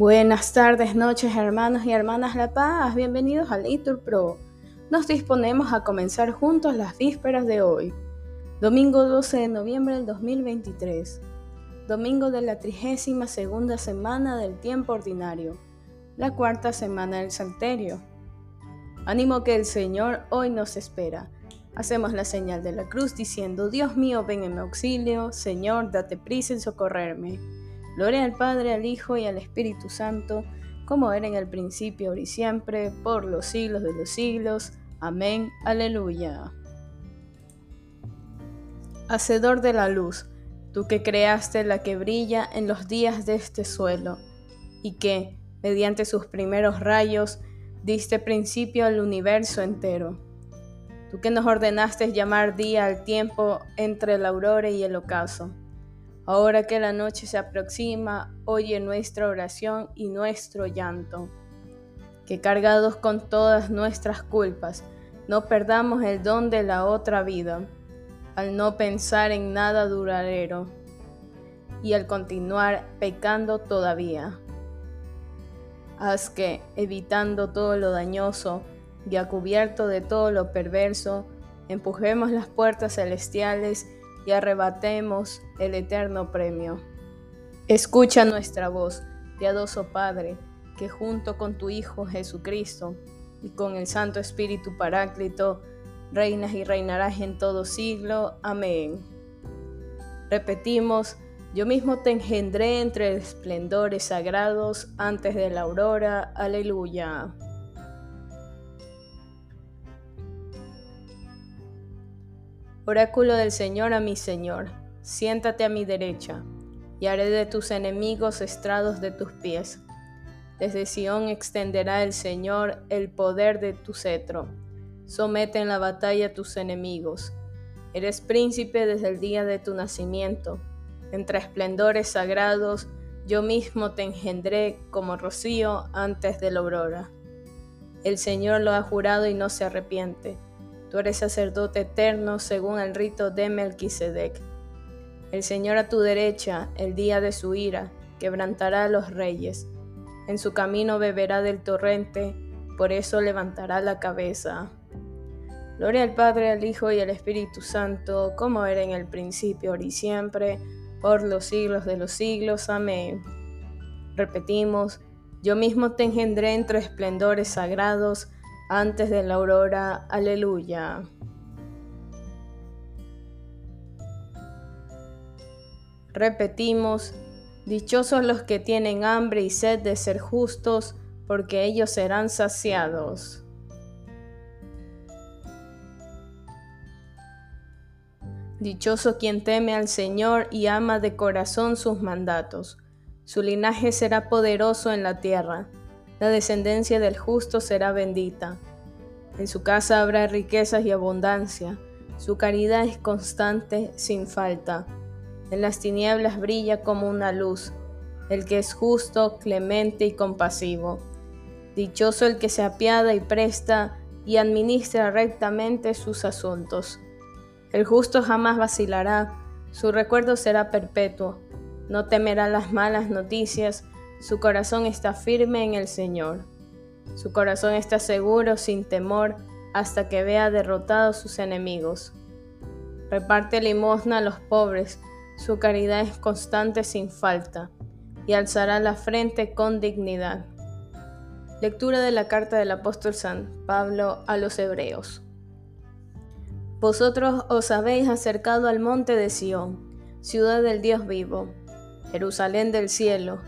Buenas tardes, noches, hermanos y hermanas La Paz. Bienvenidos a Litur Pro. Nos disponemos a comenzar juntos las vísperas de hoy, domingo 12 de noviembre del 2023, domingo de la trigésima segunda semana del tiempo ordinario, la cuarta semana del Salterio. Ánimo que el Señor hoy nos espera. Hacemos la señal de la cruz diciendo, Dios mío, ven en mi auxilio, Señor, date prisa en socorrerme. Gloria al Padre, al Hijo y al Espíritu Santo, como era en el principio, ahora y siempre, por los siglos de los siglos. Amén. Aleluya. Hacedor de la luz, tú que creaste la que brilla en los días de este suelo, y que, mediante sus primeros rayos, diste principio al universo entero. Tú que nos ordenaste llamar día al tiempo entre la aurora y el ocaso Ahora que la noche se aproxima, oye nuestra oración y nuestro llanto. Que cargados con todas nuestras culpas, no perdamos el don de la otra vida, al no pensar en nada duradero y al continuar pecando todavía. Haz que, evitando todo lo dañoso y a cubierto de todo lo perverso, empujemos las puertas celestiales y arrebatemos el eterno premio. Escucha nuestra voz, piadoso Padre, que junto con tu Hijo Jesucristo y con el Santo Espíritu Paráclito, reinas y reinarás en todo siglo. Amén. Repetimos, yo mismo te engendré entre esplendores sagrados antes de la aurora. Aleluya. Oráculo del Señor a mi Señor, siéntate a mi derecha, y haré de tus enemigos estrados de tus pies. Desde Sión extenderá el Señor el poder de tu cetro. Somete en la batalla a tus enemigos. Eres príncipe desde el día de tu nacimiento. Entre esplendores sagrados, yo mismo te engendré como rocío antes de la aurora. El Señor lo ha jurado y no se arrepiente Tú eres sacerdote eterno según el rito de Melquisedec. El Señor a tu derecha, el día de su ira, quebrantará a los reyes. En su camino beberá del torrente, por eso levantará la cabeza. Gloria al Padre, al Hijo y al Espíritu Santo, como era en el principio, ahora y siempre, por los siglos de los siglos. Amén. Repetimos, yo mismo te engendré entre esplendores sagrados, antes de la aurora. Aleluya. Repetimos, dichosos los que tienen hambre y sed de ser justos, porque ellos serán saciados. Dichoso quien teme al Señor y ama de corazón sus mandatos. Su linaje será poderoso en la tierra la descendencia del justo será bendita. En su casa habrá riquezas y abundancia. Su caridad es constante, sin falta. En las tinieblas brilla como una luz, el que es justo, clemente y compasivo. Dichoso el que se apiada y presta y administra rectamente sus asuntos. El justo jamás vacilará, su recuerdo será perpetuo. No temerá las malas noticias, su corazón está firme en el Señor. Su corazón está seguro, sin temor, hasta que vea derrotados sus enemigos. Reparte limosna a los pobres, su caridad es constante sin falta, y alzará la frente con dignidad. Lectura de la carta del apóstol San Pablo a los Hebreos. Vosotros os habéis acercado al monte de Sión, ciudad del Dios vivo, Jerusalén del cielo,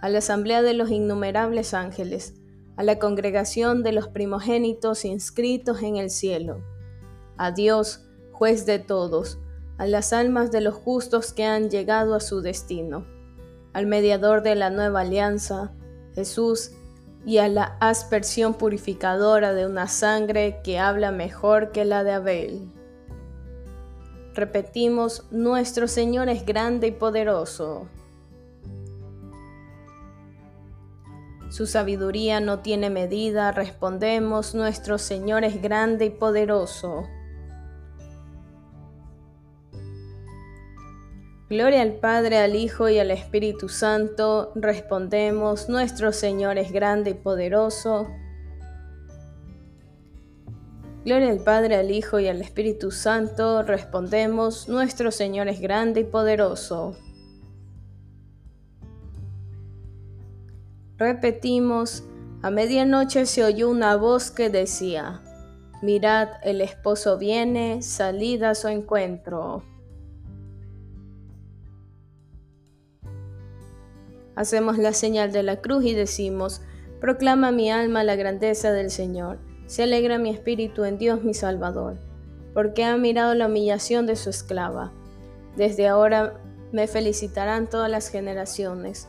a la asamblea de los innumerables ángeles, a la congregación de los primogénitos inscritos en el cielo, a Dios, juez de todos, a las almas de los justos que han llegado a su destino, al mediador de la nueva alianza, Jesús, y a la aspersión purificadora de una sangre que habla mejor que la de Abel. Repetimos, nuestro Señor es grande y poderoso. Su sabiduría no tiene medida, respondemos, nuestro Señor es grande y poderoso. Gloria al Padre, al Hijo y al Espíritu Santo. Respondemos, nuestro Señor es grande y poderoso. Gloria al Padre, al Hijo y al Espíritu Santo. Respondemos, nuestro Señor es grande y poderoso. Repetimos, a medianoche se oyó una voz que decía, Mirad, el esposo viene, salid a su encuentro. Hacemos la señal de la cruz y decimos, Proclama mi alma la grandeza del Señor, se alegra mi espíritu en Dios mi Salvador, porque ha mirado la humillación de su esclava. Desde ahora me felicitarán todas las generaciones,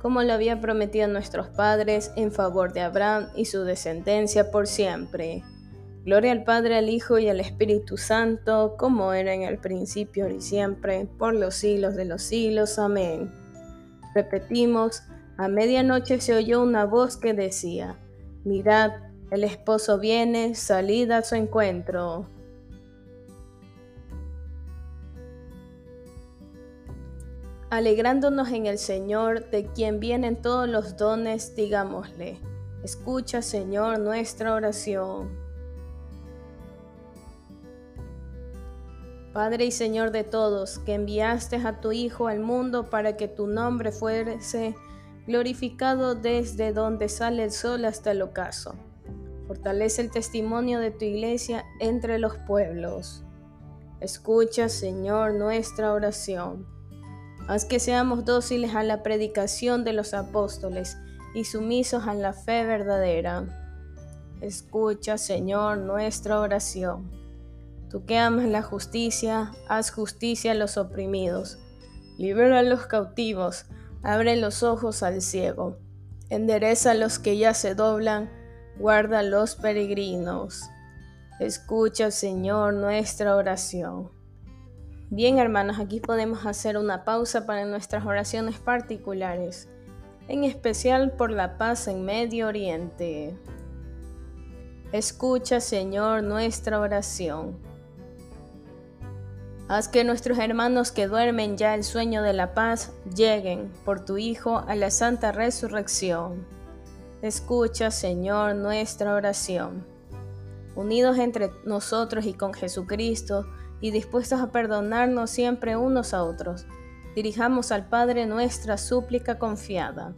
como lo había prometido nuestros padres en favor de Abraham y su descendencia por siempre. Gloria al Padre, al Hijo y al Espíritu Santo, como era en el principio y siempre, por los siglos de los siglos. Amén. Repetimos, a medianoche se oyó una voz que decía, Mirad, el esposo viene, salid a su encuentro. Alegrándonos en el Señor, de quien vienen todos los dones, digámosle, escucha Señor nuestra oración. Padre y Señor de todos, que enviaste a tu Hijo al mundo para que tu nombre fuese glorificado desde donde sale el sol hasta el ocaso. Fortalece el testimonio de tu iglesia entre los pueblos. Escucha, Señor, nuestra oración. Haz que seamos dóciles a la predicación de los apóstoles y sumisos a la fe verdadera. Escucha, Señor, nuestra oración. Tú que amas la justicia, haz justicia a los oprimidos. Libera a los cautivos Abre los ojos al ciego, endereza a los que ya se doblan, guarda a los peregrinos. Escucha, Señor, nuestra oración. Bien, hermanos, aquí podemos hacer una pausa para nuestras oraciones particulares, en especial por la paz en Medio Oriente. Escucha, Señor, nuestra oración. Haz que nuestros hermanos que duermen ya el sueño de la paz lleguen por tu Hijo a la santa resurrección. Escucha, Señor, nuestra oración. Unidos entre nosotros y con Jesucristo y dispuestos a perdonarnos siempre unos a otros, dirijamos al Padre nuestra súplica confiada.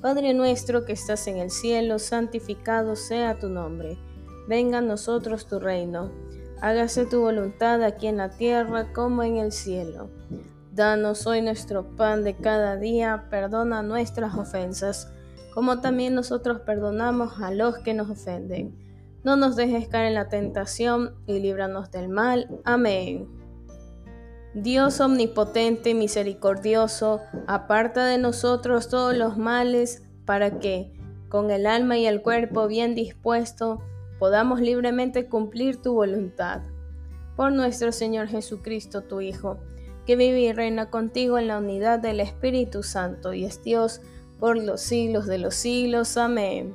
Padre nuestro que estás en el cielo, santificado sea tu nombre. Venga a nosotros tu reino Hágase tu voluntad aquí en la tierra como en el cielo. Danos hoy nuestro pan de cada día, perdona nuestras ofensas, como también nosotros perdonamos a los que nos ofenden. No nos dejes caer en la tentación y líbranos del mal. Amén. Dios omnipotente y misericordioso, aparta de nosotros todos los males, para que, con el alma y el cuerpo bien dispuesto, podamos libremente cumplir tu voluntad. Por nuestro Señor Jesucristo, tu Hijo, que vive y reina contigo en la unidad del Espíritu Santo y es Dios por los siglos de los siglos. Amén.